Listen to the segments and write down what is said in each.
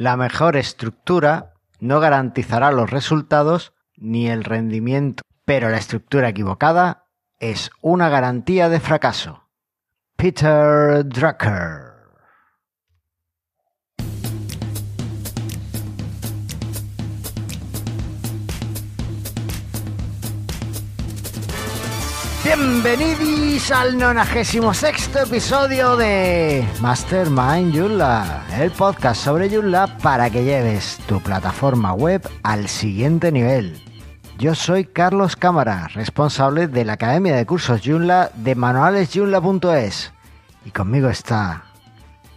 La mejor estructura no garantizará los resultados ni el rendimiento, pero la estructura equivocada es una garantía de fracaso. Peter Drucker. Bienvenidos al 96 episodio de Mastermind Joomla, el podcast sobre Joomla para que lleves tu plataforma web al siguiente nivel. Yo soy Carlos Cámara, responsable de la Academia de Cursos Joomla de manualesjoomla.es y conmigo está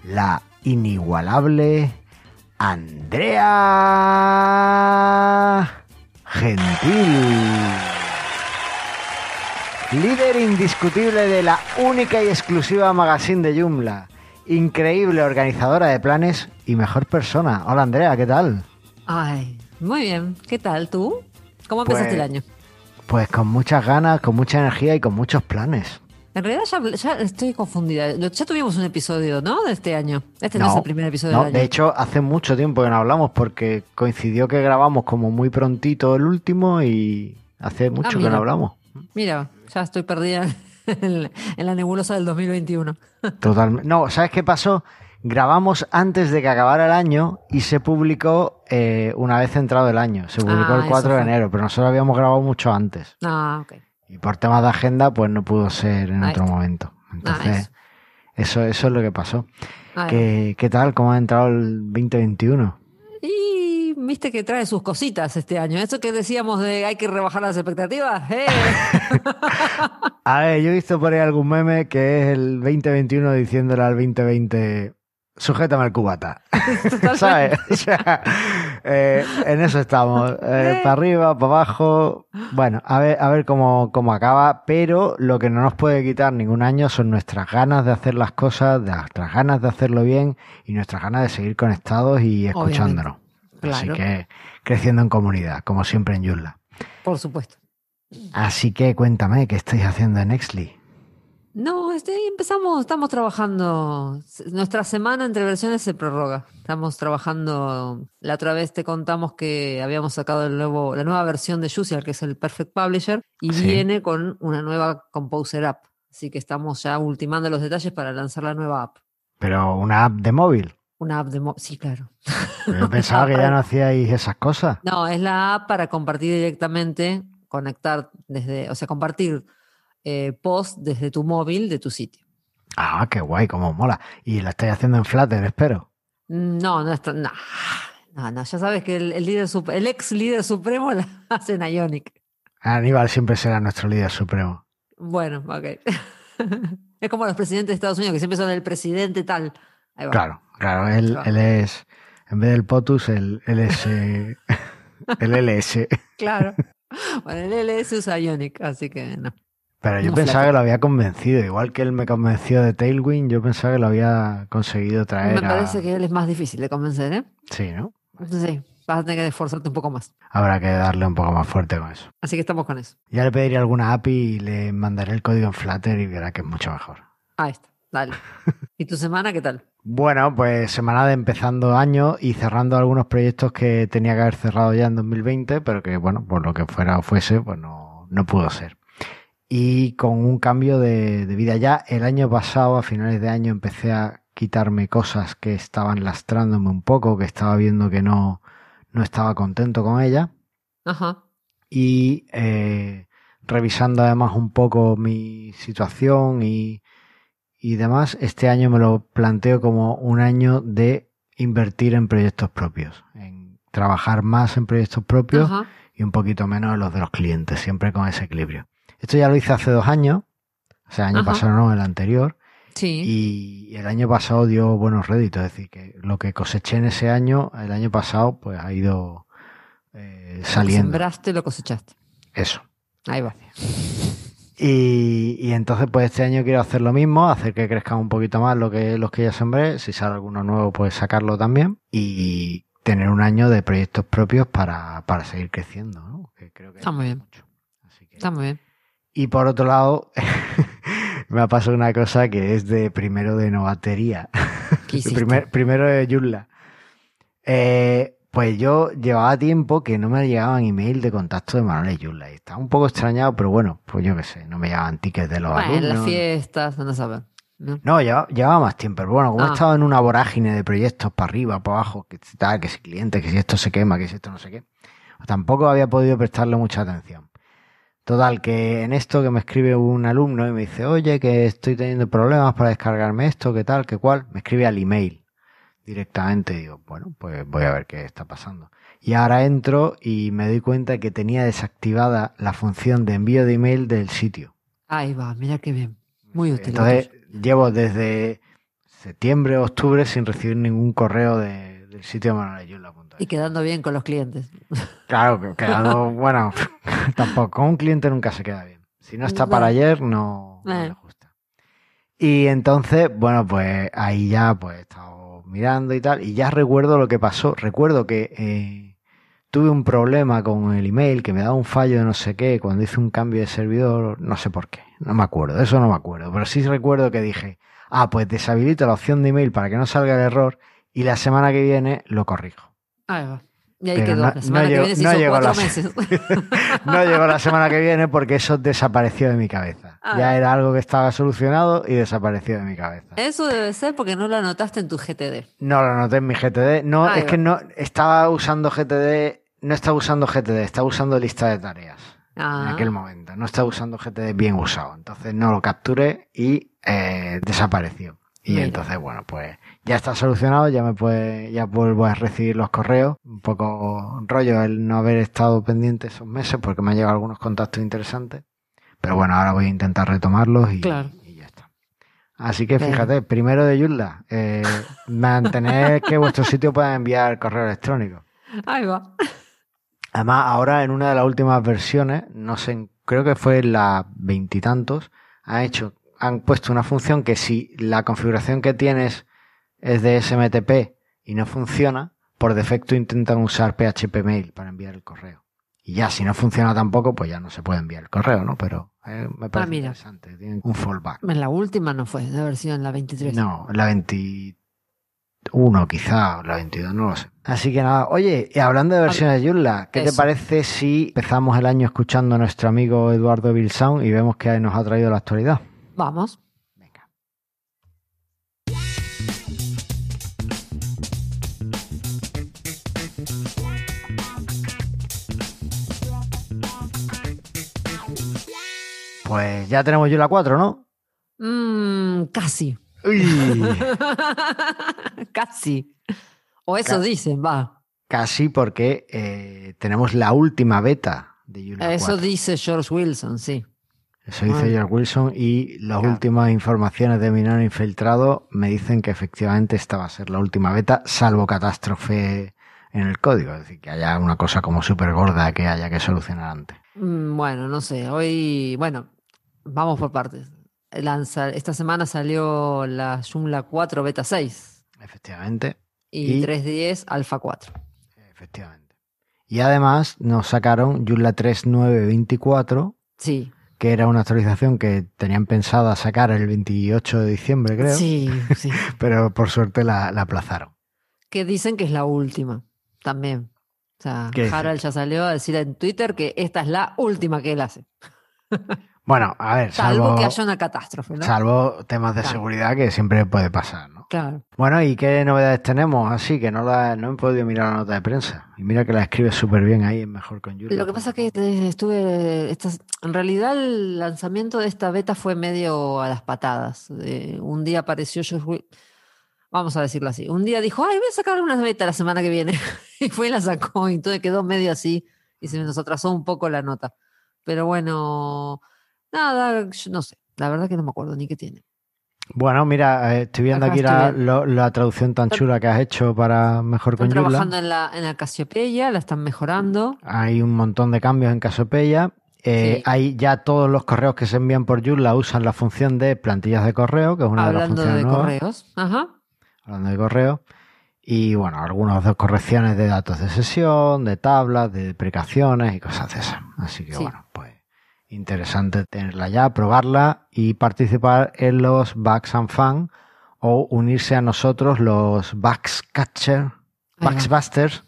la inigualable Andrea Gentil líder indiscutible de la única y exclusiva magazine de Joomla, increíble organizadora de planes y mejor persona. Hola Andrea, ¿qué tal? Ay, muy bien. ¿Qué tal tú? ¿Cómo empezaste Pues- el año? Pues con muchas ganas, con mucha energía y con muchos planes. En realidad ya, ya estoy confundida. Ya tuvimos un episodio, ¿no? De este año. Este no, es el primer episodio no, del año. de hecho hace mucho tiempo que no hablamos porque coincidió que grabamos como muy prontito el último y hace mucho que Ah, mira. no hablamos. Mira, ya estoy perdida en, en la nebulosa del 2021. Totalmente. No, ¿sabes qué pasó? Grabamos antes de que acabara el año y se publicó eh, una vez entrado el año. Se publicó Ah, el eso 4 de enero, pero nosotros habíamos grabado mucho antes. Ah, ok. Y por temas de agenda, pues no pudo ser en Ahí otro está. momento. Entonces, Ah, eso. eso, es lo que pasó. Ah, ¿Qué, ¿Qué tal? ¿Cómo ha entrado el 2021? Y viste que trae sus cositas este año. Eso que decíamos de hay que rebajar las expectativas. ¡Eh! A ver, yo he visto por ahí algún meme que es el 2021 diciéndole al 2020, sujétame el cubata. ¿Sabes? O sea, eh, en eso estamos. eh, para arriba, para abajo. Bueno, a ver, a ver cómo, cómo acaba. Pero lo que no nos puede quitar ningún año son nuestras ganas de hacer las cosas, nuestras ganas de hacerlo bien y nuestras ganas de seguir conectados y escuchándonos. Claro. que creciendo en comunidad, como siempre en Joomla. Por supuesto. Así que cuéntame, ¿qué estáis haciendo en Exli? No, este, empezamos, estamos trabajando. Nuestra semana entre versiones se prorroga. Estamos trabajando. La otra vez te contamos que habíamos sacado el nuevo, la nueva versión de Juicial, que es el Perfect Publisher, y Sí. viene con una nueva Composer App. Así que estamos ya ultimando los detalles para lanzar la nueva app. Pero una app de móvil. Una app de mo- Sí, claro. Yo pensaba que ya no hacíais esas cosas. No, es la app para compartir directamente, conectar desde, o sea, compartir eh, post desde tu móvil de tu sitio. Ah, qué guay, cómo mola. Y la estáis haciendo en Flutter, espero. No, no está. No, no, no, ya sabes que el, el líder el ex líder supremo la hace en Ionic. Aníbal siempre será nuestro líder supremo. Bueno, ok. es como los presidentes de Estados Unidos que siempre son el presidente tal. Ahí va. Claro, claro, él, él es, en vez del POTUS, el LS, el LS. Claro. Bueno, el LS usa Ionic, así que no. Pero yo No, pensaba que lo había convencido, igual que él me convenció de Tailwind, yo pensaba que lo había conseguido traer Me a- parece que él es más difícil de convencer, ¿eh? Sí, ¿no? Sí, vas a tener que esforzarte un poco más. Habrá que darle un poco más fuerte con eso. Así que estamos con eso. Ya le pediría alguna API y le mandaré el código en Flutter y verá que es mucho mejor. Ahí está, dale. ¿Y tu semana qué tal? Bueno, pues semana de empezando año y cerrando algunos proyectos que tenía que haber cerrado ya en 2020, pero que, bueno, por lo que fuera o fuese, pues no, no pudo ser. Y con un cambio de, de vida ya, el año pasado, a finales de año, empecé a quitarme cosas que estaban lastrándome un poco, que estaba viendo que no, no estaba contento con ella. Ajá. y eh, revisando además un poco mi situación y, y demás, este año me lo planteo como un año de invertir en proyectos propios, en trabajar más en proyectos propios Ajá. y un poquito menos en los de los clientes, siempre con ese equilibrio. Esto ya lo hice hace dos años, o sea, el año Ajá. pasado no, el anterior, Sí. y el año pasado dio buenos réditos, es decir, que lo que coseché en ese año, el año pasado, pues ha ido eh, Lo saliendo. Sembraste, lo cosechaste. Eso. Ahí va. Y, y entonces, pues este año quiero hacer lo mismo, hacer que crezcan un poquito más lo que, los que ya sembré. Si sale alguno nuevo, pues sacarlo también. Y tener un año de proyectos propios para, para seguir creciendo, ¿no? Que creo que Está muy bien. mucho. Así que- Está muy bien. Y por otro lado, me ha pasado una cosa que es de primero de novatería. ¿Qué De hiciste? primer- primero de Joomla. Eh, pues yo llevaba tiempo que no me llegaban email de contacto de Manuel Yula. Y estaba un poco extrañado, pero bueno, pues yo qué sé, no me llegaban tickets de los Bueno, en alumnos. las fiestas, no saber. ¿no? No, llevaba, llevaba más tiempo, pero bueno, como Ah. he estado en una vorágine de proyectos para arriba, para abajo, que tal, que si cliente, que si esto se quema, que si esto no sé qué, pues tampoco había podido prestarle mucha atención. Total, que en esto que me escribe un alumno y me dice, oye, que estoy teniendo problemas para descargarme esto, qué tal, qué cual, me escribe al email directamente digo, bueno, pues voy a ver qué está pasando. Y ahora entro y me doy cuenta que tenía desactivada la función de envío de email del sitio. Ahí va, mira qué bien. Muy útil. Entonces, llevo desde septiembre, octubre sin recibir ningún correo de- del sitio manuelayula.es. Y quedando bien con los clientes. Claro, que quedando, bueno, tampoco, con un cliente nunca se queda bien. Si no está para ayer, no, no Eh. le gusta. Y entonces, bueno, pues ahí ya pues he estado mirando y tal, y ya recuerdo lo que pasó. Recuerdo que eh, tuve un problema con el email, que me daba un fallo de no sé qué, cuando hice un cambio de servidor, no sé por qué, no me acuerdo, eso no me acuerdo, pero sí recuerdo que dije, ah, pues deshabilito la opción de email para que no salga el error, y la semana que viene lo corrijo. Ahí va. Y ahí quedó. no- la semana no que llegó- viene se no hizo llegó cuatro la- meses. No llegó la semana que viene porque eso desapareció de mi cabeza. Ah. Ya era algo que estaba solucionado y desapareció de mi cabeza. Eso debe ser porque no lo anotaste en tu GTD. No lo noté en mi GTD. No, es que no estaba usando GTD, no estaba usando GTD, estaba usando lista de tareas en Ah, aquel momento. No estaba usando GTD bien usado. Entonces no lo capturé y eh, desapareció. Y Mira. entonces, bueno, pues ya está solucionado, ya me puede, ya vuelvo a recibir los correos. Un poco rollo el no haber estado pendiente esos meses porque me han llegado algunos contactos interesantes. Pero bueno, ahora voy a intentar retomarlos y, Claro. y ya está. Así que Bien. fíjate, primero de Yula, eh, mantener que vuestro sitio pueda enviar correo electrónico. ahí va. Además, ahora en una de las últimas versiones, no sé, creo que fue en la veintitantos, han hecho, han puesto una función que si la configuración que tienes es de SMTP y no funciona, por defecto intentan usar PHP Mail para enviar el correo. Y ya, si no funciona tampoco, pues ya no se puede enviar el correo, ¿no? Pero eh, me parece Ah, mira. interesante. Tienen un fallback. En la última no fue, debe haber sido en la 23. No, la 21 quizá, la 22, no lo sé. Así que nada, oye, y hablando de versiones de Joomla, ¿qué te parece si empezamos el año escuchando a nuestro amigo Eduardo Bilsound y vemos que nos ha traído la actualidad? Vamos. Pues ya tenemos Joomla 4, ¿no? Mm, casi. Uy, casi. O eso Ca- dicen, va. casi porque eh, tenemos la última beta de Joomla Eso 4. dice George Wilson, sí. Eso dice. George Wilson y las Claro. últimas informaciones de Minero Infiltrado me dicen que efectivamente esta va a ser la última beta, salvo catástrofe en el código, es decir, que haya una cosa como súper gorda que haya que solucionar antes. Mm, Bueno, no sé. Hoy, bueno, vamos por partes. Lanza, esta semana salió la Joomla 4 Beta 6 Efectivamente, y, Y- 3.10 Alpha 4. efectivamente. Y además nos sacaron Joomla 3.9.24, Sí, que era una actualización que tenían pensada sacar el 28 de diciembre, creo, sí, sí. pero por suerte la, la aplazaron. que dicen que es la última también. O sea, ¿Qué dice? Harald ya salió a decir en Twitter que esta es la última que él hace. Bueno, a ver, Salvo, salvo, que haya una catástrofe, ¿no? salvo temas de Claro. seguridad que siempre puede pasar, ¿no? Claro. Bueno, ¿y qué novedades tenemos? Así que no, la, no he podido mirar la nota de prensa. Y mira que la escribe súper bien ahí, es mejor con Julia. Lo que pasa es que eh, estuve. estas- en realidad, el lanzamiento de esta beta fue medio a las patadas. Eh, un día apareció George Vamos a decirlo así. Un día dijo, ay, voy a sacar una beta la semana que viene. y fue y la sacó. Y entonces quedó medio así. Y se nos atrasó un poco la nota. Pero bueno, nada, yo no sé. La verdad que no me acuerdo ni qué tiene. Bueno, mira, eh, estoy viendo Acá aquí estoy la, lo- la traducción tan chula que has hecho para Mejor Están con Joomla. trabajando en la, en la Casiopeia, la están mejorando. Hay un montón de cambios en Casopeya. Eh, Sí. Hay ya todos los correos que se envían por Joomla usan la función de plantillas de correo, que es una de las hablando funciones de nuevas. correos. Ajá. hablando de correo. Y bueno, algunas dos correcciones de datos de sesión, de tablas, de deprecaciones y cosas de esas. Así que Sí. bueno, interesante tenerla ya, probarla y participar en los Bugs and Fun o unirse a nosotros los Bugs Catcher Bugsbusters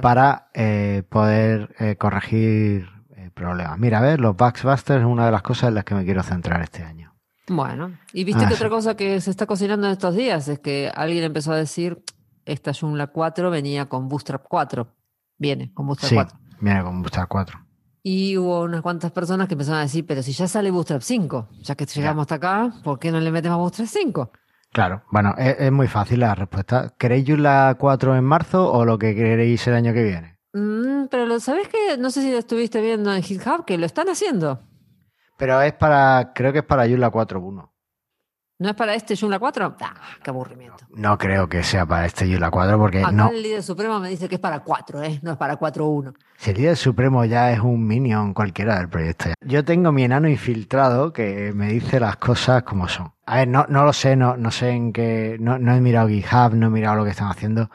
para eh, poder eh, corregir eh, problemas. Mira, a ver, los Bugsbusters es una de las cosas en las que me quiero centrar este año. Bueno, y viste ah, que otra cosa que se está cocinando en estos días es que alguien empezó a decir, esta Joomla 4 venía con Bootstrap 4. Viene con Bootstrap sí, 4. Viene con Bootstrap 4. Y hubo unas cuantas personas que empezaron a decir, pero si ya sale Bootstrap 5, ya que llegamos hasta acá, ¿por qué no le metemos Bootstrap 5? Claro, bueno, es, muy fácil la respuesta. ¿Queréis Joomla 4 en marzo o lo que queréis el año que viene? Mm, pero ¿sabes que No sé si lo estuviste viendo en GitHub, que lo están haciendo. Pero es para, creo que es para Joomla 4.1. ¿No es para este Joomla 4? ¡Ah, qué aburrimiento! No, creo que sea para este Joomla 4 porque Acá no... el líder supremo me dice que es para 4, ¿eh? No es para 4.1. Si el líder supremo ya es un minion cualquiera del proyecto. Yo tengo mi enano infiltrado que me dice las cosas como son. A ver, no, no lo sé, no, no sé en qué... No, no he mirado GitHub, no he mirado lo que están haciendo,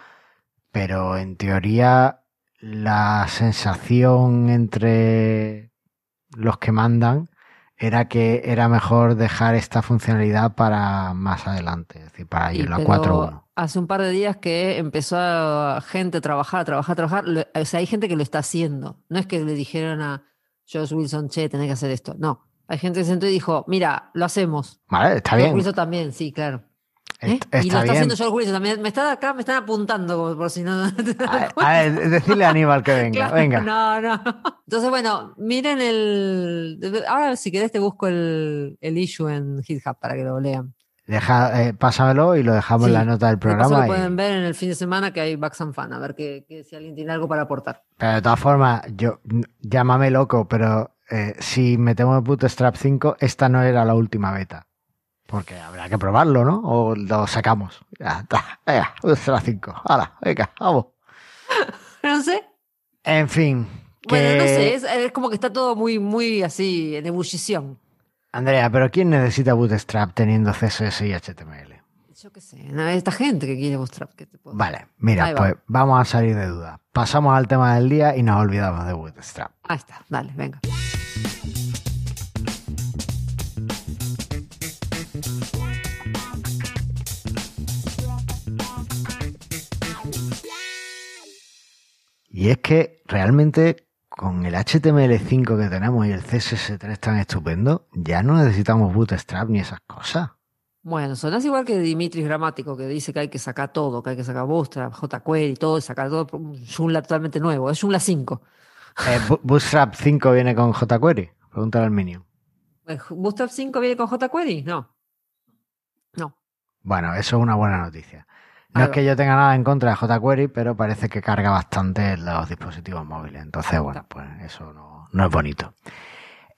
pero en teoría la sensación entre los que mandan era que era mejor dejar esta funcionalidad para más adelante, es decir, para ir a la 4.1. Hace un par de días que empezó a gente a trabajar, a trabajar, a trabajar. O sea, hay gente que lo está haciendo. No es que le dijeron a Josh Wilson, che, tenés que hacer esto. No. Hay gente que se sentó y dijo, mira, lo hacemos. Vale, está bien. Wilson también, sí, claro. ¿Eh? y lo está haciendo George Wilson también. Me está acá, me están apuntando por, si no. a, ver, decirle a Aníbal que venga, venga. No, no. Entonces, bueno, miren el. Ahora, si querés, te busco el, el issue en GitHub para que lo lean. Deja, eh, pásamelo y lo dejamos en la nota del programa. Lo pueden ver en el fin de semana que hay Bugs and Fan, a ver que, si alguien tiene algo para aportar. Pero de todas formas, yo llámame loco, pero eh, si metemos Bootstrap 5, esta no era la última beta. Porque habrá que probarlo, ¿no? O lo sacamos. Ya está. Venga, las 5. Hala, venga, vamos. no sé. En fin. Bueno, no sé, es, como que está todo muy, muy así, en ebullición. Andrea, pero ¿quién necesita Bootstrap teniendo CSS y HTML? Yo qué sé, esta gente que quiere Bootstrap. te puedo vale, mira, pues vamos a salir de duda. Pasamos al tema del día y nos olvidamos de Bootstrap. Ahí está, dale, venga. Y es que realmente con el HTML5 que tenemos y el CSS3 tan estupendo, ya no necesitamos Bootstrap ni esas cosas. Bueno, sonas igual que Dimitris Gramático, que dice que hay que sacar todo, que hay que sacar Bootstrap, jQuery, todo, sacar todo, un Joomla totalmente nuevo. Es Joomla 5. Eh, ¿Bootstrap 5 viene con jQuery? Pregúntale al Minion. Pues, ¿Bootstrap 5 viene con jQuery? No. No. Bueno, eso es una buena noticia. No es que yo tenga nada en contra de jQuery, pero parece que carga bastante los dispositivos móviles. Entonces, bueno, pues eso no, es bonito.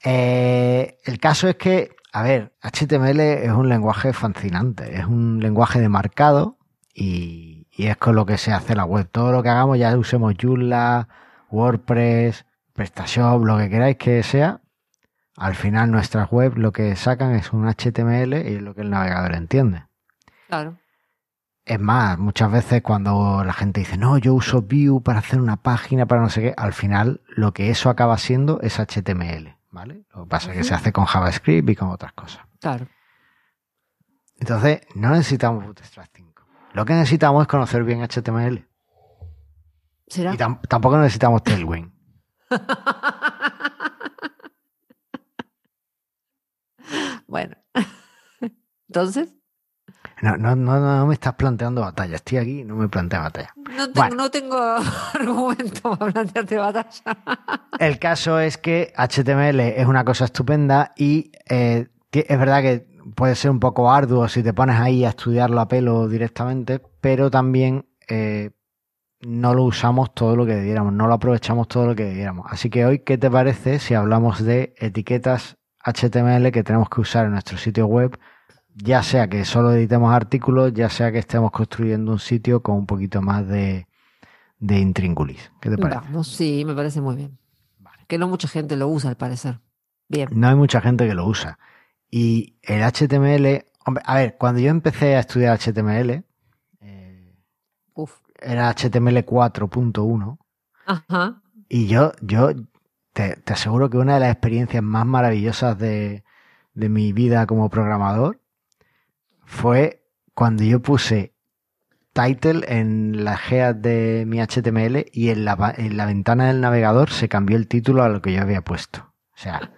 Eh, el caso es que, a ver, HTML es un lenguaje fascinante, es un lenguaje de marcado y, y, es con lo que se hace la web. Todo lo que hagamos, ya usemos Joomla, WordPress, PrestaShop, lo que queráis que sea, al final nuestras webs lo que sacan es un HTML y es lo que el navegador entiende. Claro. Es más, muchas veces cuando la gente dice, no, yo uso Vue para hacer una página, para no sé qué, al final lo que eso acaba siendo es HTML, ¿vale? Lo que pasa es que se hace con JavaScript y con otras cosas. Claro. Entonces, no necesitamos Bootstrap 5. Lo que necesitamos es conocer bien HTML. ¿Será? Y tampoco necesitamos Tailwind. bueno. Entonces. No, no, no, no me estás planteando batalla. Estoy aquí y no me plantea batalla. No tengo, no tengo argumento para plantearte batalla. El caso es que HTML es una cosa estupenda y eh, es verdad que puede ser un poco arduo si te pones ahí a estudiarlo a pelo directamente, pero también eh, no lo usamos todo lo que debiéramos, no lo aprovechamos todo lo que debiéramos. Así que hoy, ¿qué te parece si hablamos de etiquetas HTML que tenemos que usar en nuestro sitio web? Ya sea que solo editemos artículos, ya sea que estemos construyendo un sitio con un poquito más de, de intríngulis. ¿Qué te parece? sí, me parece muy bien. Que no mucha gente lo usa, al parecer. Bien. No hay mucha gente que lo usa. Y el HTML, hombre, a ver, cuando yo empecé a estudiar HTML, eh, era HTML 4.1. Ajá. Y yo, yo te, te, aseguro que una de las experiencias más maravillosas de, de mi vida como programador fue cuando yo puse title en la GEA de mi HTML y en la, en la ventana del navegador se cambió el título a lo que yo había puesto. O sea,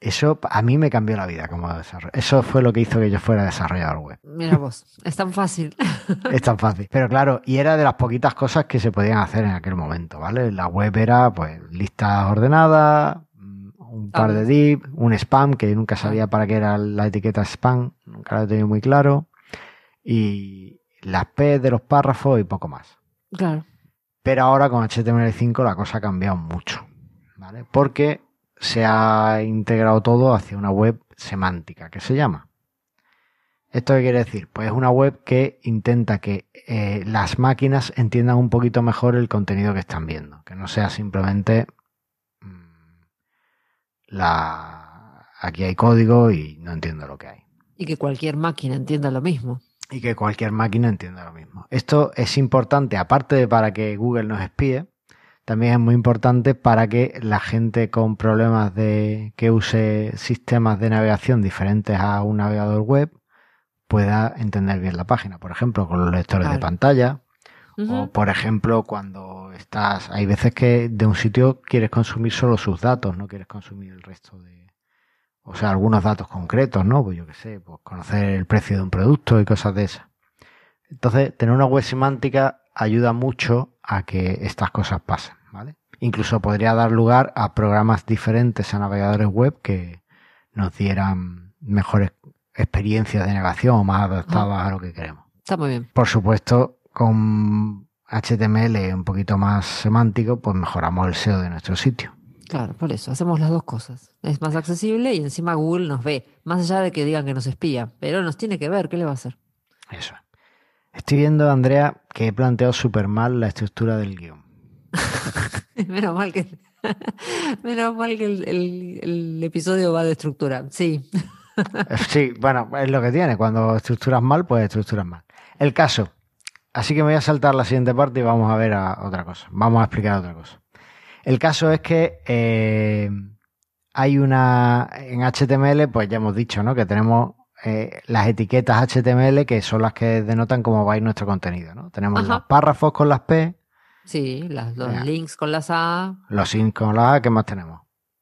eso a mí me cambió la vida como desarrollador. Eso fue lo que hizo que yo fuera desarrollador web. Mira vos, es tan fácil. es tan fácil. Pero claro, y era de las poquitas cosas que se podían hacer en aquel momento, ¿vale? La web era pues listas ordenadas, un par de div, un spam, que nunca sabía para qué era la etiqueta spam, nunca lo he tenido muy claro, y las P de los párrafos y poco más. Claro. Pero ahora con HTML5 la cosa ha cambiado mucho, ¿vale? Porque se ha integrado todo hacia una web semántica, que se llama. ¿Esto qué quiere decir? Pues es una web que intenta que eh, las máquinas entiendan un poquito mejor el contenido que están viendo, que no sea simplemente la aquí hay código y no entiendo lo que hay. Y que cualquier máquina entienda lo mismo. Y que cualquier máquina entienda lo mismo. Esto es importante, aparte de para que Google nos espíe, también es muy importante para que la gente con problemas de que use sistemas de navegación diferentes a un navegador web pueda entender bien la página. Por ejemplo, con los lectores de pantalla. O, por ejemplo, cuando estás. Hay veces que de un sitio quieres consumir solo sus datos, no quieres consumir el resto de. O sea, algunos datos concretos, ¿no? Pues yo qué sé, pues conocer el precio de un producto y cosas de esas. Entonces, tener una web semántica ayuda mucho a que estas cosas pasen. Incluso podría dar lugar a programas diferentes a navegadores web que nos dieran mejores experiencias de navegación o más adaptadas a lo que queremos. Está muy bien. Por supuesto, con HTML un poquito más semántico, pues mejoramos el SEO de nuestro sitio. Claro, por eso hacemos las dos cosas. Es más accesible y encima Google nos ve, más allá de que digan que nos espía, pero nos tiene que ver, ¿qué le va a hacer? Eso. Estoy viendo, Andrea, que he planteado súper mal la estructura del guion. menos mal que, menos mal que el, episodio va de estructura, sí. sí, bueno, es lo que tiene. Cuando estructuras mal, pues estructuras mal. El caso. Así que me voy a saltar la siguiente parte y vamos a ver a otra cosa. Vamos a explicar otra cosa. El caso es que eh, hay una. En HTML, pues ya hemos dicho, ¿no? Que tenemos eh, las etiquetas HTML que son las que denotan cómo va a ir nuestro contenido, ¿no? Tenemos los párrafos con las P, Sí, los links con las A. Los links con las A, ¿qué más tenemos?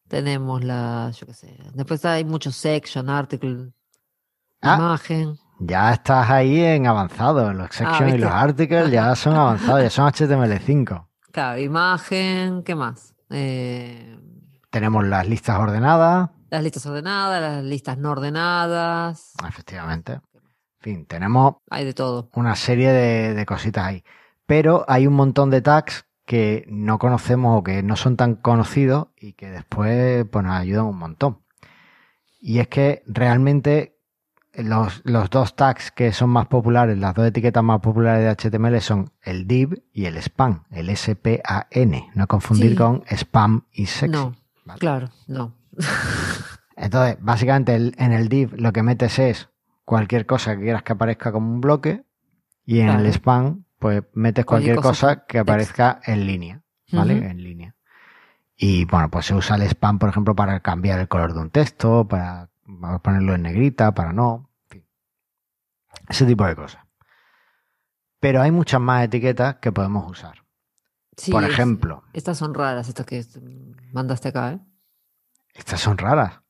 Tenemos la, yo qué sé. Después hay muchos section, article, ah, imagen. Ya estás ahí en avanzado. Los ah, section y los articles ya son avanzados, ya son HTML5. Claro, imagen, ¿qué más? Eh, tenemos las listas ordenadas. Las listas ordenadas, las listas no ordenadas. Efectivamente. En fin, tenemos. Hay de todo. Una serie de cositas ahí pero hay un montón de tags que no conocemos o que no son tan conocidos y que después pues, nos ayudan un montón. Y es que realmente los, dos tags que son más populares, las dos etiquetas más populares de HTML son el div y el spam, el S-P-A-N, no confundir con spam y sexy. No, claro, no. Entonces, básicamente en el div lo que metes es cualquier cosa que quieras que aparezca como un bloque y en el spam pues metes cualquier, cosa, que aparezca en línea, ¿vale? En línea. Y bueno, pues se usa el spam, por ejemplo, para cambiar el color de un texto, para, ponerlo en negrita, para no. Ese tipo de cosas. Pero hay muchas más etiquetas que podemos usar. por ejemplo. estas son raras, estas que mandaste acá, ¿eh? Estas son raras.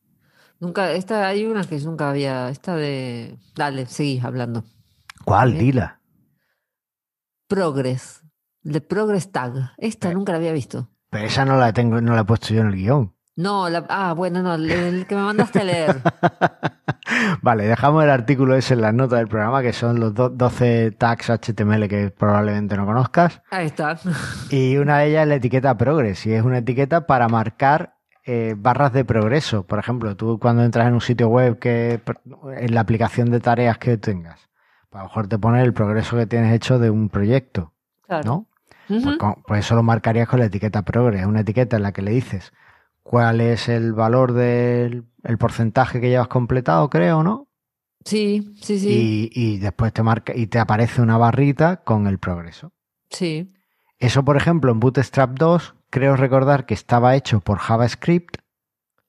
Nunca, esta, hay unas que nunca había, esta de, dale, seguí hablando. ¿Cuál? Dila. Progress, de Progress Tag. Esta nunca la había visto. Pero esa no la tengo, no la he puesto yo en el guion. No, la, ah, bueno, no, el, que me mandaste a leer. vale, dejamos el artículo ese en las notas del programa, que son los 12 tags HTML que probablemente no conozcas. Ahí está. y una de ellas es la etiqueta Progress, y es una etiqueta para marcar eh, barras de progreso. Por ejemplo, tú cuando entras en un sitio web que en la aplicación de tareas que tengas, a lo mejor te pone el progreso que tienes hecho de un proyecto, ¿no? pues, pues, eso lo marcarías con la etiqueta progress, una etiqueta en la que le dices cuál es el valor del porcentaje que llevas completado, creo, ¿no? Sí, sí, sí. Y, y, después te marca y te aparece una barrita con el progreso. Sí. Eso, por ejemplo, en Bootstrap 2, creo recordar que estaba hecho por JavaScript.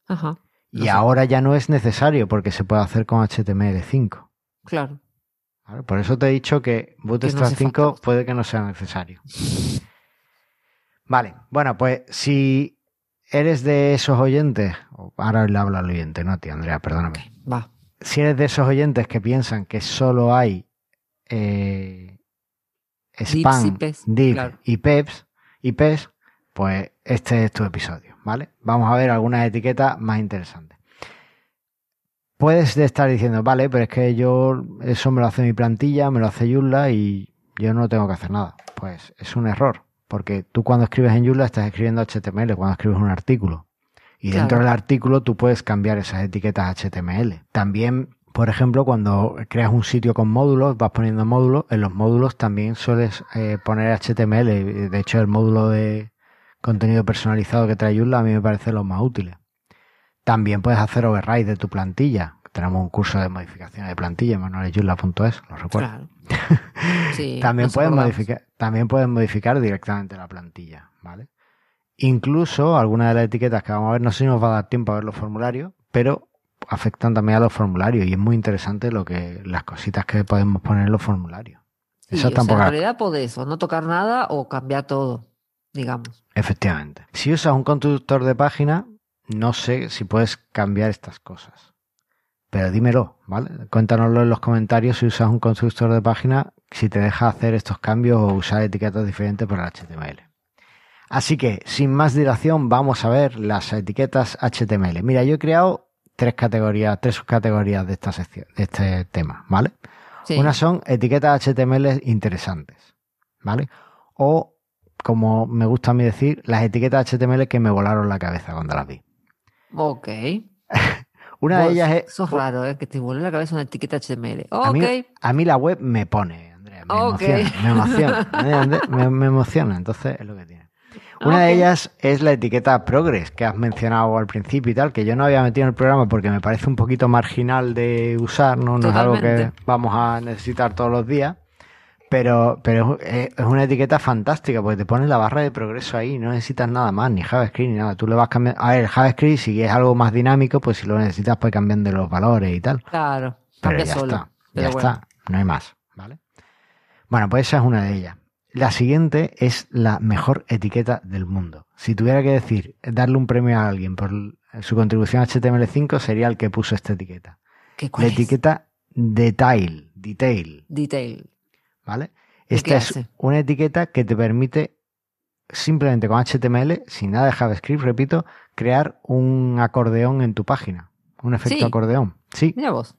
Ajá. y ahora ya no es necesario porque se puede hacer con HTML5. Claro. Por eso te he dicho que Bootstrap 5 puede que no sea necesario. Vale, bueno, pues si eres de esos oyentes, ahora le hablo al oyente, no a ti, Andrea, perdóname. Va. Si eres de esos oyentes que piensan que solo hay eh, spam, div y peps, y pes, pues este es tu episodio, ¿vale? Vamos a ver algunas etiquetas más interesantes. Puedes estar diciendo, vale, pero es que yo, eso me lo hace mi plantilla, me lo hace Joomla y yo no tengo que hacer nada. Pues es un error, porque tú cuando escribes en Joomla estás escribiendo HTML, cuando escribes un artículo. Y dentro del artículo tú puedes cambiar esas etiquetas HTML. También, por ejemplo, cuando creas un sitio con módulos, vas poniendo módulos, en los módulos también sueles eh, poner HTML. De hecho, el módulo de contenido personalizado que trae Joomla a mí me parece lo más útiles. También puedes hacer override de tu plantilla. Tenemos un curso de modificación de plantilla en manualesyula.es, lo recuerdo. también, puedes modificar, también puedes modificar directamente la plantilla, ¿vale? Incluso algunas de las etiquetas que vamos a ver, no sé si nos va a dar tiempo a ver los formularios, pero afectan también a los formularios y es muy interesante lo que las cositas que podemos poner en los formularios. Eso tampoco. en realidad podés o no tocar nada o cambiar todo, digamos. Efectivamente. Si usas un constructor de página, no sé si puedes cambiar estas cosas. Pero dímelo, ¿vale? Cuéntanoslo en los comentarios si usas un constructor de página, si te deja hacer estos cambios o usar etiquetas diferentes para el HTML. Así que, sin más dilación, vamos a ver las etiquetas HTML. Mira, yo he creado tres categorías, tres subcategorías de esta sección, de este tema, ¿vale? Una son etiquetas HTML interesantes, ¿vale? O, como me gusta a mí decir, las etiquetas HTML que me volaron la cabeza cuando las vi. Ok. una de ellas es. Eso es raro, ¿eh? Que te vuelve la cabeza una etiqueta HTML. A mí, a mí, la web me pone, Andrea. Me emociona. Me emociona, me, emociona, entonces es lo que tiene. Una de ellas es la etiqueta Progress, que has mencionado al principio y tal, que yo no había metido en el programa porque me parece un poquito marginal de usar, no, no es algo que vamos a necesitar todos los días. Pero, pero es una etiqueta fantástica porque te pone la barra de progreso ahí, no necesitas nada más, ni JavaScript ni nada. Tú le vas cambiando. A ver, JavaScript, si es algo más dinámico, pues si lo necesitas, pues cambiando los valores y tal. Claro, pero ya está, ya está, no hay más, ¿vale? Bueno, pues esa es una de ellas. La siguiente es la mejor etiqueta del mundo. Si tuviera que decir, darle un premio a alguien por su contribución a HTML5, sería el que puso esta etiqueta. ¿Qué, la etiqueta detail, detail. Detail. ¿Vale? Esta es una etiqueta que te permite simplemente con HTML, sin nada de JavaScript, repito, crear un acordeón en tu página. Un efecto acordeón. Sí. Mira vos.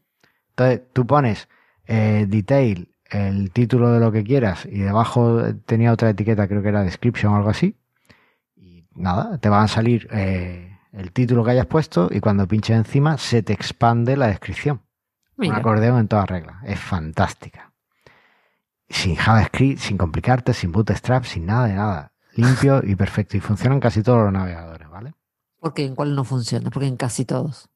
Entonces tú pones eh, detail, el título de lo que quieras, y debajo tenía otra etiqueta, creo que era description o algo así. Y nada, te va a salir eh, el título que hayas puesto y cuando pinches encima se te expande la descripción. Un acordeón en toda regla. Es fantástica sin JavaScript, sin complicarte, sin Bootstrap, sin nada de nada. Limpio y perfecto. Y funcionan casi todos los navegadores, ¿vale? ¿Por qué? ¿En cuál no funciona? Porque en casi todos.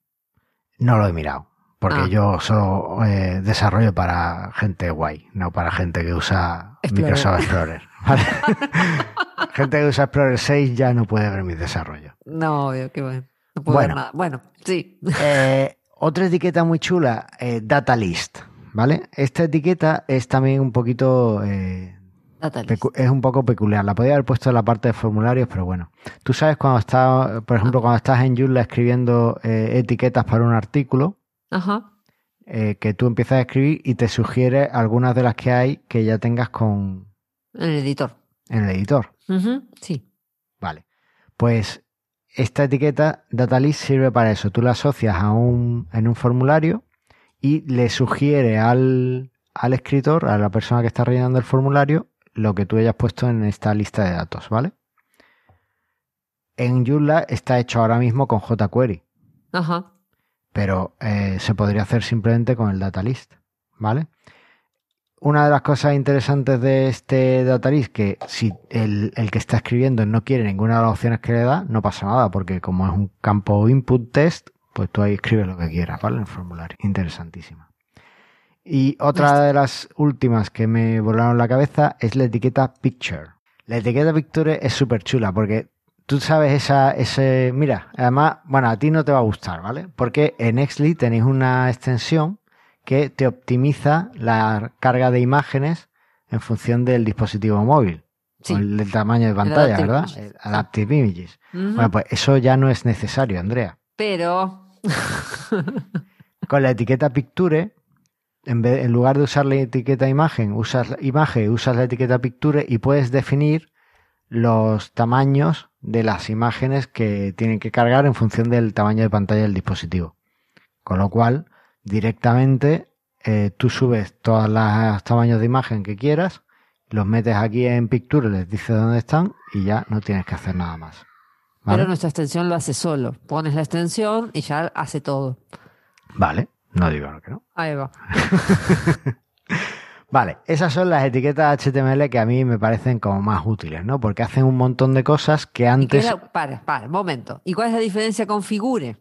No lo he mirado. Porque ah. yo solo eh, desarrollo para gente guay, no para gente que usa Microsoft Explorer. gente que usa Explorer 6 ya no puede ver mi desarrollo. No, qué bueno. No puedo ver nada. Bueno, sí. Eh, otra etiqueta muy chula, eh, Data List. ¿Vale? Esta etiqueta es también un poquito... Eh, es un poco peculiar. La podía haber puesto en la parte de formularios, pero bueno. Tú sabes cuando estás, por ejemplo, cuando estás en Joomla escribiendo eh, etiquetas para un artículo, eh, que tú empiezas a escribir y te sugiere algunas de las que hay que ya tengas con... En el editor. En el editor. Sí. Vale. Pues esta etiqueta DataList sirve para eso. Tú la asocias a un, en un formulario y le sugiere al, escritor, a la persona que está rellenando el formulario, lo que tú hayas puesto en esta lista de datos, ¿vale? En Joomla está hecho ahora mismo con jQuery. Ajá. Pero eh, se podría hacer simplemente con el data list, ¿vale? Una de las cosas interesantes de este data list que si el, el, que está escribiendo no quiere ninguna de las opciones que le da, no pasa nada, porque como es un campo input test, pues tú ahí escribes lo que quieras, ¿vale? En el formulario. Interesantísima. Y otra de las últimas que me volaron la cabeza es la etiqueta Picture. La etiqueta Picture es súper chula porque tú sabes esa, ese, mira, además, bueno, a ti no te va a gustar, ¿vale? Porque en Exly tenéis una extensión que te optimiza la carga de imágenes en función del dispositivo móvil. Sí. o el del tamaño de pantalla, Adaptive ¿verdad? Images. El Adaptive Images. Bueno, pues eso ya no es necesario, Andrea. Pero. Con la etiqueta Picture, en, vez, en lugar de usar la etiqueta imagen, usas la imagen, usas la etiqueta Picture y puedes definir los tamaños de las imágenes que tienen que cargar en función del tamaño de pantalla del dispositivo. Con lo cual, directamente eh, tú subes todos los tamaños de imagen que quieras, los metes aquí en Picture, les dices dónde están y ya no tienes que hacer nada más. ¿Vale? Pero nuestra extensión lo hace solo. Pones la extensión y ya hace todo. Vale, no digo que no. Ahí va. Vale, esas son las etiquetas HTML que a mí me parecen como más útiles, ¿no? Porque hacen un montón de cosas que ¿Y qué antes... es la- Para, para, un momento. ¿Y cuál es la diferencia con Figure?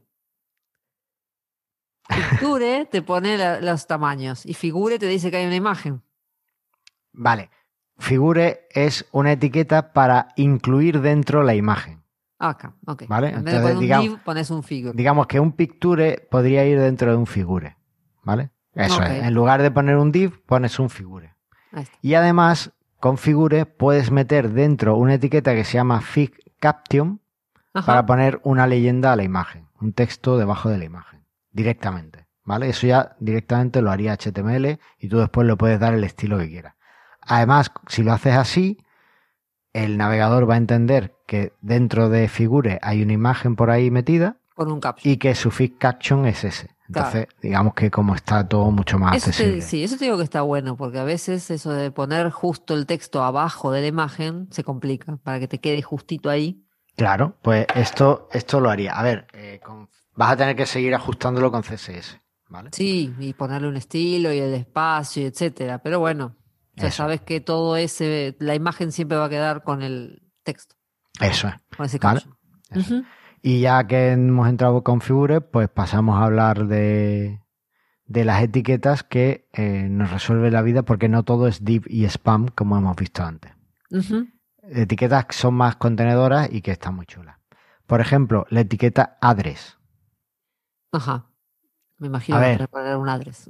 Figure te pone la- los tamaños y Figure te dice que hay una imagen. Vale, Figure es una etiqueta para incluir dentro la imagen. Acá, ok. Vale, En vez de entonces, poner un digamos- div, pones un Figure. Digamos que un Picture podría ir dentro de un Figure, ¿vale? Eso es, en lugar de poner un div, pones un Figure. Y además, con Figure puedes meter dentro una etiqueta que se llama Fig Caption, Ajá. para poner una leyenda a la imagen, un texto debajo de la imagen, directamente, ¿vale? Eso ya directamente lo haría HTML y tú después le puedes dar el estilo que quieras. Además, si lo haces así, el navegador va a entender que dentro de Figure hay una imagen por ahí metida Con un caption. y que su fig caption es ese. Entonces, digamos que como está todo mucho más Eso te- accesible. sí, eso te digo que está bueno, porque a veces eso de poner justo el texto abajo de la imagen se complica para que te quede justito ahí. Claro, pues esto, esto lo haría. A ver, eh, con- vas a tener que seguir ajustándolo con CSS, ¿vale? Sí, y ponerle un estilo y el espacio, etcétera. Pero bueno, ya Eso. sabes que todo ese, la imagen siempre va a quedar con el texto, Eso es. con ese Vale. Y ya que hemos entrado con Figure, pues pasamos a hablar de, de las etiquetas que eh, nos resuelve la vida porque no todo es div y spam como hemos visto antes. Etiquetas que son más contenedoras y que están muy chulas. Por ejemplo, la etiqueta address. Ajá. Me imagino A que ver. poner un address.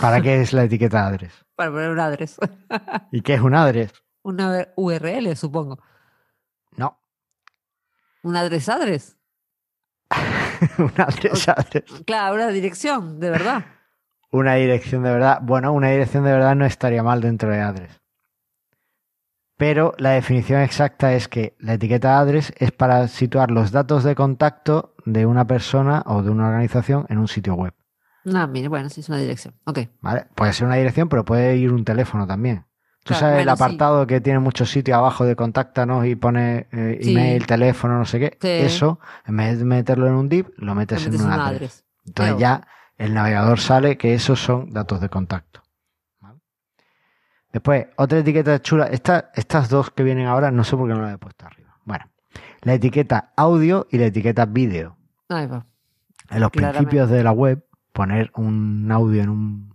¿Para qué es la etiqueta address? Para poner un address. ¿Y qué es un address? Una URL, supongo. No, Un address address. un address address. Claro, una dirección, de verdad. Una dirección de verdad. Bueno, una dirección de verdad no estaría mal dentro de address. Pero la definición exacta es que la etiqueta address es para situar los datos de contacto de una persona o de una organización en un sitio web. No, mire, bueno, sí es una dirección. Ok. ¿vale? Puede ser una dirección, pero puede ir un teléfono también. Tú Claro, sabes el sí. apartado que tiene muchos sitios abajo de contáctanos y pone eh, Sí. email, teléfono, no sé qué. Sí. Eso, en vez de meterlo en un div, lo metes, en un un address. address. Entonces ya el navegador sale que esos son datos de contacto. ¿vale? Después, otra etiqueta chula. Esta- estas dos que vienen ahora, no sé por qué no las he puesto arriba. Bueno, la etiqueta audio y la etiqueta vídeo. Ahí va. En los Claramente. principios de la web, poner un audio en un,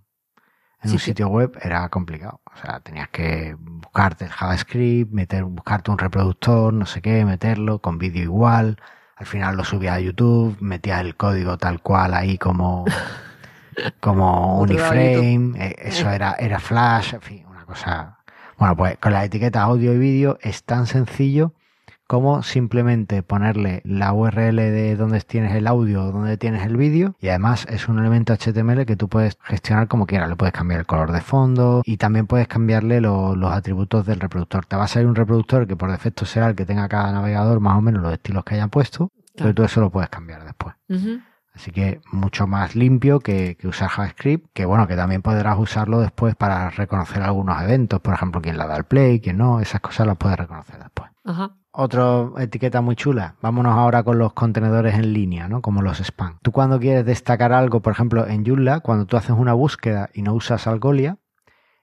en un Sitio. web era complicado. O sea, tenías que buscarte el JavaScript, meter, buscarte un reproductor, no sé qué, meterlo con vídeo igual. Al final lo subías a YouTube, metías el código tal cual ahí como, como Uniframe. eh, Eso era, era Flash, en fin, una cosa. Bueno, pues con la etiqueta audio y vídeo es tan sencillo como simplemente ponerle la URL de donde tienes el audio o donde tienes el vídeo y además es un elemento HTML que tú puedes gestionar como quieras. Le puedes cambiar el color de fondo y también puedes cambiarle lo- los atributos del reproductor. Te va a salir un reproductor que por defecto será el que tenga cada navegador más o menos los estilos que hayan puesto, pero tú eso lo puedes cambiar después. Así que mucho más limpio que, que usar JavaScript, que bueno, que también podrás usarlo después para reconocer algunos eventos, por ejemplo, quién le da el play, quién no, esas cosas las puedes reconocer después. Ajá. Otra etiqueta muy chula. Vámonos ahora con los contenedores en línea, ¿no? Como los spam. Tú cuando quieres destacar algo, por ejemplo, en Joomla, cuando tú haces una búsqueda y no usas Algolia,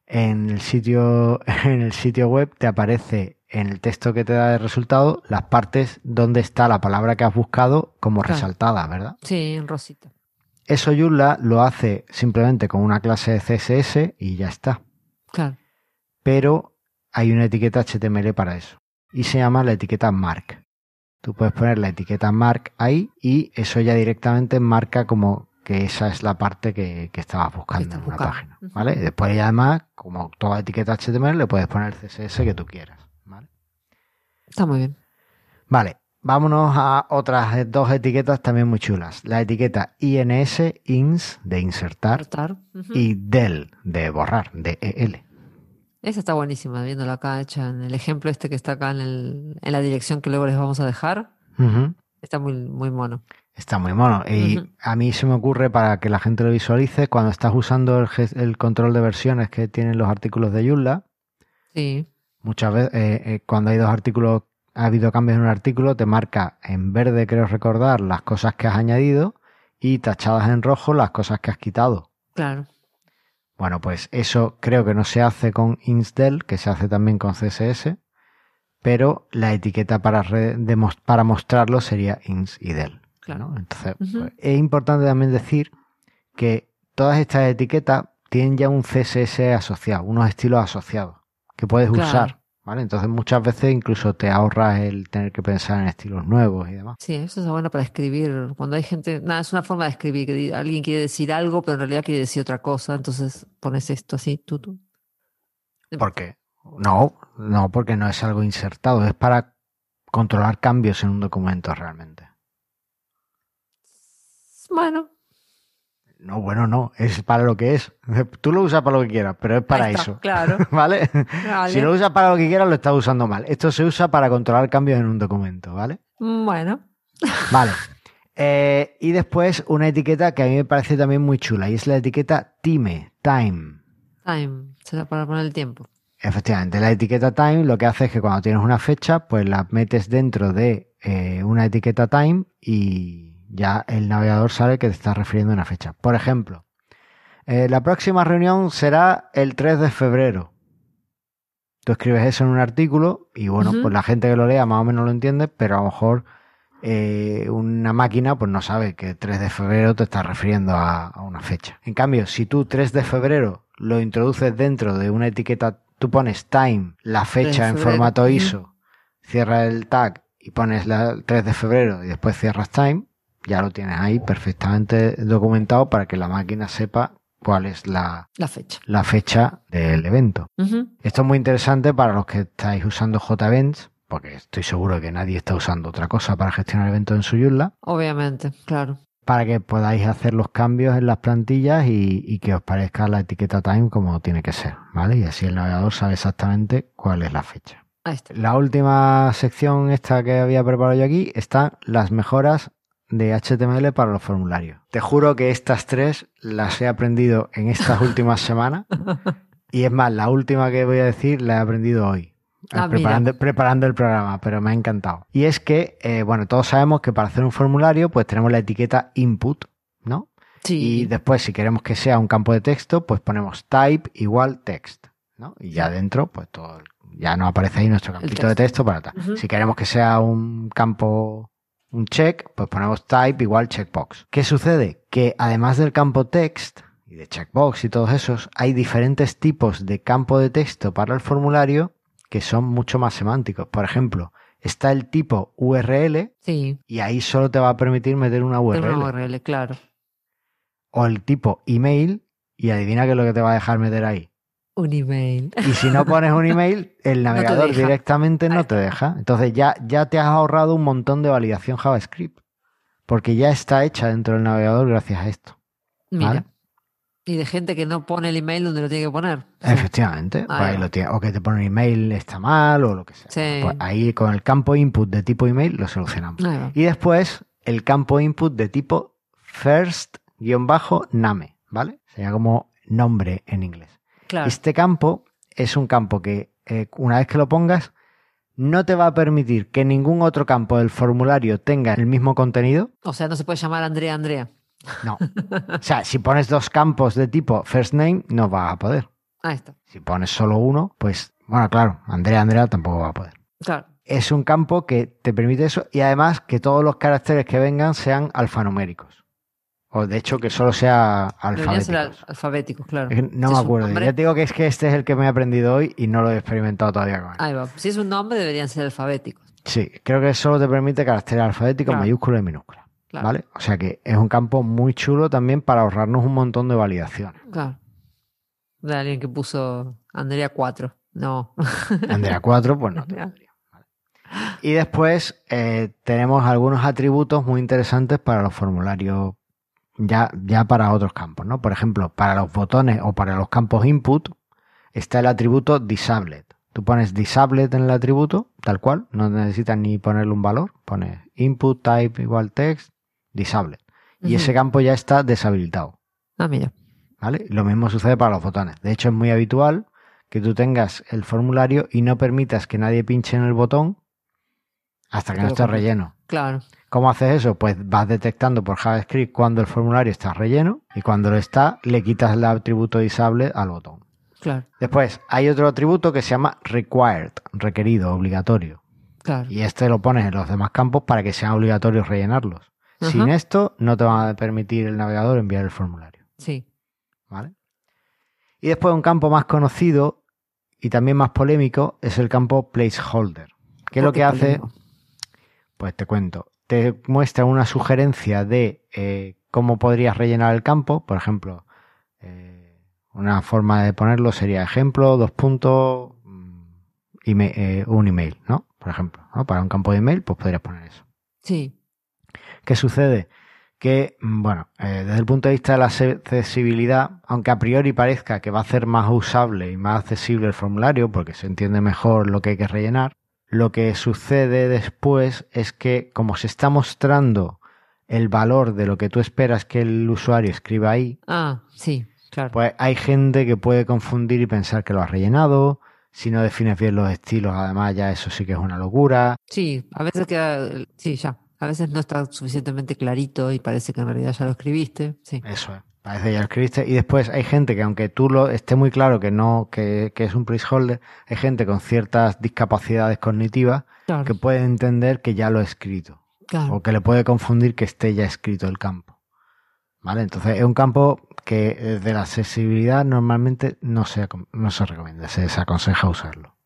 en el sitio, en el sitio web te aparece en el texto que te da de resultado las partes donde está la palabra que has buscado como Claro. resaltada, ¿verdad? Sí, en rosita. Eso Joomla lo hace simplemente con una clase de CSS y ya está. Claro. pero hay una etiqueta HTML para eso y se llama la etiqueta mark. Tú puedes poner la etiqueta mark ahí y eso ya directamente marca como que esa es la parte que, que estabas buscando estás en una buscando. página. ¿Vale? Y después ya además, como toda etiqueta HTML, le puedes poner el CSS que tú quieras. ¿vale? Está muy bien. Vale, vámonos a otras dos etiquetas también muy chulas. La etiqueta INS, INS, de insertar, y DEL, de borrar, de E. Esa está buenísima, viéndola acá hecha en el ejemplo este que está acá en, el- en la dirección que luego les vamos a dejar. Está muy, muy mono. Está muy mono. Y a mí se me ocurre para que la gente lo visualice cuando estás usando el control de versiones que tienen los artículos de Joomla. Sí, Muchas veces, eh, eh, cuando hay dos artículos, ha habido cambios en un artículo, te marca en verde, creo recordar, las cosas que has añadido y tachadas en rojo las cosas que has quitado. claro. Bueno, pues eso creo que no se hace con InsDel, que se hace también con CSS, pero la etiqueta para, para mostrarlo sería ins y del. Claro. ¿no? Entonces, pues, es importante también decir que todas estas etiquetas tienen ya un CSS asociado, unos estilos asociados que puedes Claro. usar. ¿Vale? Entonces, muchas veces incluso te ahorras el tener que pensar en estilos nuevos y demás. Sí, eso es bueno para escribir. Cuando hay gente, nada, es una forma de escribir, que alguien quiere decir algo, pero en realidad quiere decir otra cosa, entonces pones esto así, tú, tú. ¿Por qué? No, no, porque no es algo insertado, es para controlar cambios en un documento realmente. Bueno, No, bueno, no, es para lo que es. Tú lo usas para lo que quieras, pero es para está, eso. Claro. ¿Vale? Vale. Si lo usas para lo que quieras, lo estás usando mal. Esto se usa para controlar cambios en un documento, ¿vale? Bueno, Vale. Eh, y después una etiqueta que a mí me parece también muy chula y es la etiqueta time, time. time, será para poner el tiempo. Efectivamente, la etiqueta time lo que hace es que cuando tienes una fecha, pues la metes dentro de eh, una etiqueta time y ya el navegador sabe que te estás refiriendo a una fecha. Por ejemplo, eh, la próxima reunión será el 3 de febrero. Tú escribes eso en un artículo y bueno, pues la gente que lo lea más o menos lo entiende, pero a lo mejor eh, una máquina pues no sabe que 3 de febrero te estás refiriendo a, a una fecha. En cambio, si tú 3 de febrero lo introduces dentro de una etiqueta, tú pones time, la fecha en formato. ISO, cierras el tag y pones la, el 3 de febrero y después cierras time, ya lo tienes ahí perfectamente documentado para que la máquina sepa cuál es la, La fecha. la fecha del evento. Esto es muy interesante para los que estáis usando JEvents, porque estoy seguro que nadie está usando otra cosa para gestionar eventos en su Joomla, Obviamente, claro. para que podáis hacer los cambios en las plantillas y, y que os parezca la etiqueta time como tiene que ser, ¿vale? Y así el navegador sabe exactamente cuál es la fecha. Ahí está. La última sección esta que había preparado yo aquí están las mejoras de HTML para los formularios. Te juro que estas tres las he aprendido en estas últimas semanas y es más, la última que voy a decir la he aprendido hoy. Ah, preparando, preparando el programa, pero me ha encantado. Y es que, eh, bueno, todos sabemos que para hacer un formulario, pues tenemos la etiqueta input, ¿no? Y Sí. después, si queremos que sea un campo de texto, pues ponemos type igual text, ¿no? Y ya dentro, pues todo, ya nos aparece ahí nuestro campito texto. de texto para tal. Si queremos que sea un campo, un check, pues ponemos type igual checkbox. ¿Qué sucede? Que además del campo text y de checkbox y todos esos, hay diferentes tipos de campo de texto para el formulario que son mucho más semánticos. Por ejemplo, está el tipo URL Sí. y ahí solo te va a permitir meter una URL una URL, claro. o el tipo email y adivina qué es lo que te va a dejar meter ahí. Un email. Y si no pones un email, el navegador directamente no te deja. Entonces ya, ya te has ahorrado un montón de validación JavaScript. Porque ya está hecha dentro del navegador gracias a esto. Mira. Vale. Y de gente que no pone el email donde lo tiene que poner. Sí. Efectivamente. pues Ahí lo tiene. O que te pone un email está mal o lo que sea. Sí. Pues ahí con el campo input de tipo email lo solucionamos. Ahí. Y después el campo input de tipo first-name, ¿vale? Sería como nombre en inglés. Claro. Este campo es un campo que eh, una vez que lo pongas no te va a permitir que ningún otro campo del formulario tenga el mismo contenido. O sea, no se puede llamar Andrea Andrea. No. O sea, si pones dos campos de tipo first name, no vas a poder. Ahí está. Si pones solo uno, pues, bueno, claro, Andrea Andrea tampoco va a poder. Claro. Es un campo que te permite eso y además que todos los caracteres que vengan sean alfanuméricos. O de hecho que solo sea Deberían ser al- alfabéticos. alfabéticos, claro. Es que No Si me acuerdo. nombre- Ya te digo que es que este es el que me he aprendido hoy y no lo he experimentado todavía con él. Ahí va. Si es un nombre, deberían ser alfabéticos. Sí, creo que solo te permite caracteres alfabéticos, Claro. mayúsculas y minúsculas. ¿Vale? O sea que es un campo muy chulo también para ahorrarnos un montón de validaciones. Claro. De alguien que puso Andrea 4. No. Andrea 4, pues no. Y después eh, tenemos algunos atributos muy interesantes para los formularios, ya, ya para otros campos, ¿no? Por ejemplo, para los botones o para los campos input está el atributo disabled. Tú pones disabled en el atributo, tal cual, no necesitas ni ponerle un valor, pones input type igual text, disabled. Y ese campo ya está deshabilitado. Ah, mira. ¿Vale? Lo mismo sucede para los botones. De hecho, es muy habitual que tú tengas el formulario y no permitas que nadie pinche en el botón hasta que no esté relleno. Claro. ¿Cómo haces eso? Pues vas detectando por JavaScript cuando el formulario está relleno y cuando lo está, le quitas el atributo disable al botón. Claro. Después, hay otro atributo que se llama required, requerido, obligatorio. Claro. Y este lo pones en los demás campos para que sean obligatorios rellenarlos. Sin esto, no te va a permitir el navegador enviar el formulario. Sí. ¿Vale? Y después un campo más conocido y también más polémico es el campo placeholder. ¿Qué es lo que hace? Pues te cuento. Te muestra una sugerencia de eh, cómo podrías rellenar el campo. Por ejemplo, eh, una forma de ponerlo sería ejemplo, dos puntos, mm, eh, un email, ¿no? Por ejemplo, ¿no? Para un campo de email, pues podrías poner eso. Sí. ¿Qué sucede? Que, mm, bueno, desde el punto de vista de la accesibilidad, aunque a priori parezca que va a ser más usable y más accesible el formulario, porque se entiende mejor lo que hay que rellenar, lo que sucede después es que como se está mostrando el valor de lo que tú esperas que el usuario escriba ahí, ah, sí, claro. pues hay gente que puede confundir y pensar que lo has rellenado. Si no defines bien los estilos, además ya eso sí que es una locura. Sí, a veces queda, sí, ya. A veces no está suficientemente clarito y parece que en realidad ya lo escribiste. Sí. Eso es. Parece ya escribiste. Y después hay gente que, aunque tú lo esté muy claro que no, que, es un placeholder, hay gente con ciertas discapacidades cognitivas que puede entender que ya lo he escrito. O que le puede confundir que esté ya escrito el campo. ¿Vale? Entonces es un campo que desde la accesibilidad normalmente no se, no se recomienda, se desaconseja usarlo.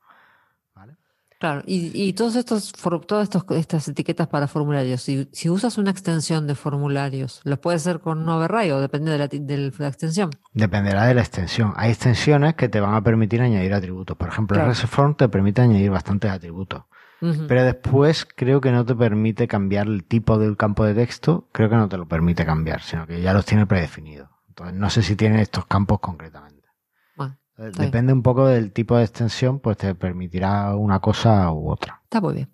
Claro, y, y todos estos, todas estos, estas etiquetas para formularios, si, si, usas una extensión de formularios, ¿lo puedes hacer con un override o depende de la, de la, extensión? Dependerá de la extensión. Hay extensiones que te van a permitir añadir atributos. Por ejemplo, el RSForm te permite añadir bastantes atributos. Pero después creo que no te permite cambiar el tipo del campo de texto, creo que no te lo permite cambiar, sino que ya los tiene predefinidos. Entonces no sé si tiene estos campos concretamente. Depende un poco del tipo de extensión, pues te permitirá una cosa u otra. Está muy bien.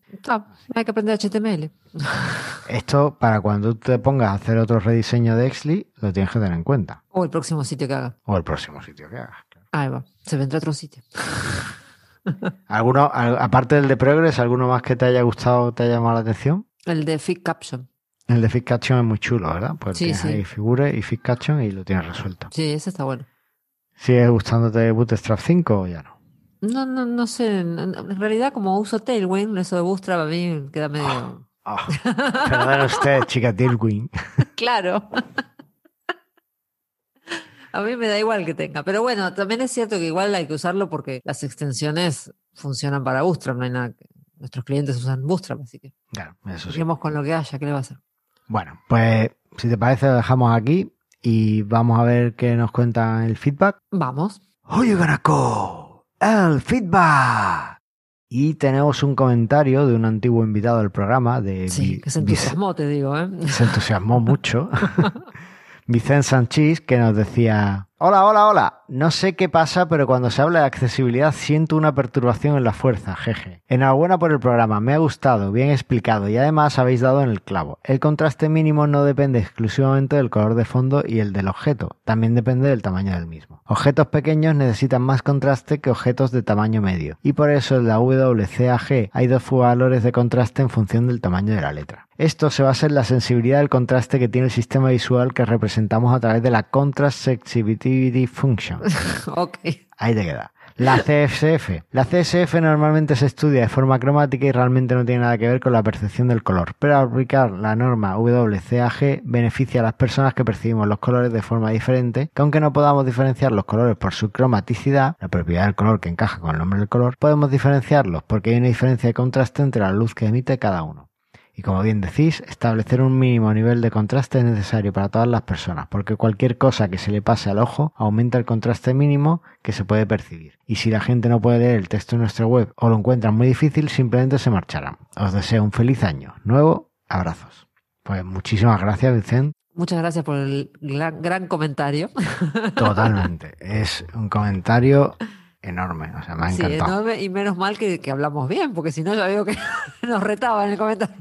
hay que aprender HTML. Esto, para cuando te pongas a hacer otro rediseño de Exli, lo tienes que tener en cuenta. O el próximo sitio que hagas. O el próximo sitio que hagas. Ahí va. Se vendrá otro sitio. ¿Alguno, aparte del de Progress, alguno más que te haya gustado, te haya llamado la atención? El de Fit Caption. El de Fit Caption es muy chulo, ¿verdad? Pues sí, tienes ahí figures y Fit Caption y lo tienes resuelto. Sí, ese está bueno. ¿Sigue gustándote Bootstrap 5 o ya no? No, no, no sé. En realidad, como uso Tailwind, eso de Bootstrap a mí queda medio. Oh, Perdón usted, chica Tailwind. claro. A mí me da igual que tenga. Pero bueno, también es cierto que igual hay que usarlo porque las extensiones funcionan para Bootstrap. No hay nada que... Nuestros clientes usan Bootstrap, así que. Claro, eso sí. con lo que haya, ¿qué le va a hacer? Bueno, pues si te parece, lo dejamos aquí y vamos a ver qué nos cuenta el feedback. Vamos. Oye, Ganaco, el feedback. Y tenemos un comentario de un antiguo invitado del programa. De sí, que se entusiasmó, te digo. ¿eh? Se entusiasmó mucho. Vicente Sanchís, que nos decía, hola, hola, hola, no sé qué pasa, pero cuando se habla de accesibilidad siento una perturbación en la fuerza, jeje. Enhorabuena por el programa, me ha gustado, bien explicado y además habéis dado en el clavo. El contraste mínimo no depende exclusivamente del color de fondo y el del objeto, también depende del tamaño del mismo. Objetos pequeños necesitan más contraste que objetos de tamaño medio y por eso en la WCAG hay dos valores de contraste en función del tamaño de la letra. Esto se basa en la sensibilidad del contraste que tiene el sistema visual que representamos a través de la Contrast Function. ok. Ahí te queda. La CSF. La CSF normalmente se estudia de forma cromática y realmente no tiene nada que ver con la percepción del color, pero aplicar la norma WCAG beneficia a las personas que percibimos los colores de forma diferente, que aunque no podamos diferenciar los colores por su cromaticidad, la propiedad del color que encaja con el nombre del color, podemos diferenciarlos porque hay una diferencia de contraste entre la luz que emite cada uno. Y como bien decís, establecer un mínimo nivel de contraste es necesario para todas las personas, porque cualquier cosa que se le pase al ojo aumenta el contraste mínimo que se puede percibir. Y si la gente no puede leer el texto en nuestra web o lo encuentran muy difícil, simplemente se marcharán. Os deseo un feliz año nuevo. Abrazos. Pues muchísimas gracias, Vicente. Muchas gracias por el gran, comentario. Totalmente. Es un comentario enorme. O sea, me ha encantado. Sí, enorme y menos mal que, hablamos bien, porque si no ya veo que nos retaba en el comentario.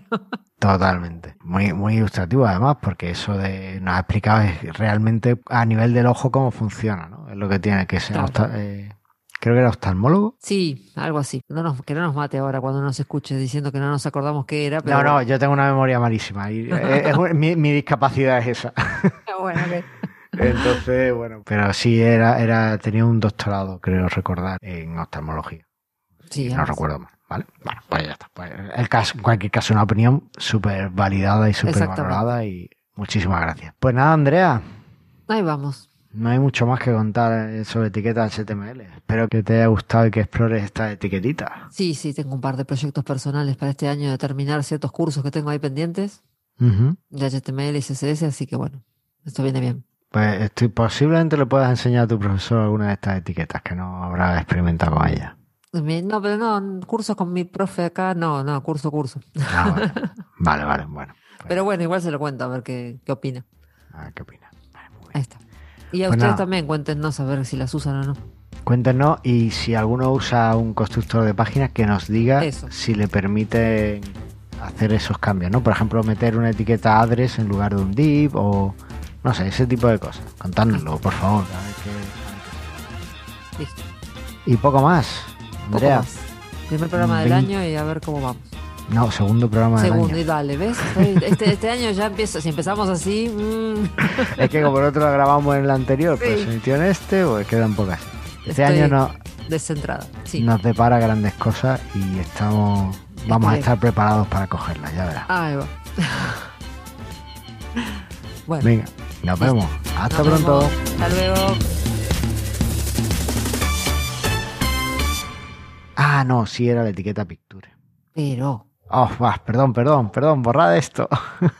Totalmente. Muy, muy ilustrativo además, porque eso de nos ha explicado realmente a nivel del ojo cómo funciona, ¿no? Es lo que tiene que ser. Eh, creo que era oftalmólogo. Sí, algo así. No nos, que no nos mate ahora cuando nos escuche diciendo que no nos acordamos qué era. no, no, yo tengo una memoria malísima. Y eh, mi, mi, discapacidad es esa. bueno, Entonces, bueno, pero sí era, era, tenía un doctorado, creo recordar, en oftalmología. Sí, no recuerdo más. ¿Vale? Bueno, pues ya está. Pues el caso, en cualquier caso, una opinión súper validada y súper valorada y muchísimas gracias. Pues nada, Andrea. Ahí vamos. No hay mucho más que contar eh, sobre etiquetas HTML. Espero que te haya gustado y que explores esta etiquetita. Sí, sí, tengo un par de proyectos personales para este año de terminar ciertos cursos que tengo ahí pendientes de HTML y CSS, así que bueno, esto viene bien. Pues estoy, posiblemente le puedas enseñar a tu profesor alguna de estas etiquetas que no habrá experimentado con ella. No, pero no, cursos con mi profe acá, no, no, curso, curso. Ah, vale. vale, bueno. Pero bueno, igual se lo cuento a ver qué, qué opina. A ver qué opina. Vale, muy bien. Ahí está. Y a pues ustedes también cuéntenos a ver si las usan o no. Cuéntenos y si alguno usa un constructor de páginas que nos diga si le permite hacer esos cambios, ¿no? Por ejemplo, meter una etiqueta address en lugar de un div o no sé, ese tipo de cosas. Contádnoslo, por favor. A ver qué... Listo. Y poco más. Andrea. Primer programa del año y a ver cómo vamos. No, segundo programa del año. Segundo, y dale, ¿ves? Este, este, año ya empieza, si empezamos así... Mm. Es que como nosotros lo grabamos en el anterior, pues se emitió en este, pues quedan pocas. Este año no... Descentrada, sí. Nos depara grandes cosas y estamos... Vamos a estar preparados para cogerlas, ya verás. Ahí va. bueno. Venga. Nos vemos. Hasta pronto. Hasta luego. Ah, no, sí era la etiqueta Picture. Pero. Oh, perdón, perdón, perdón, borrad esto.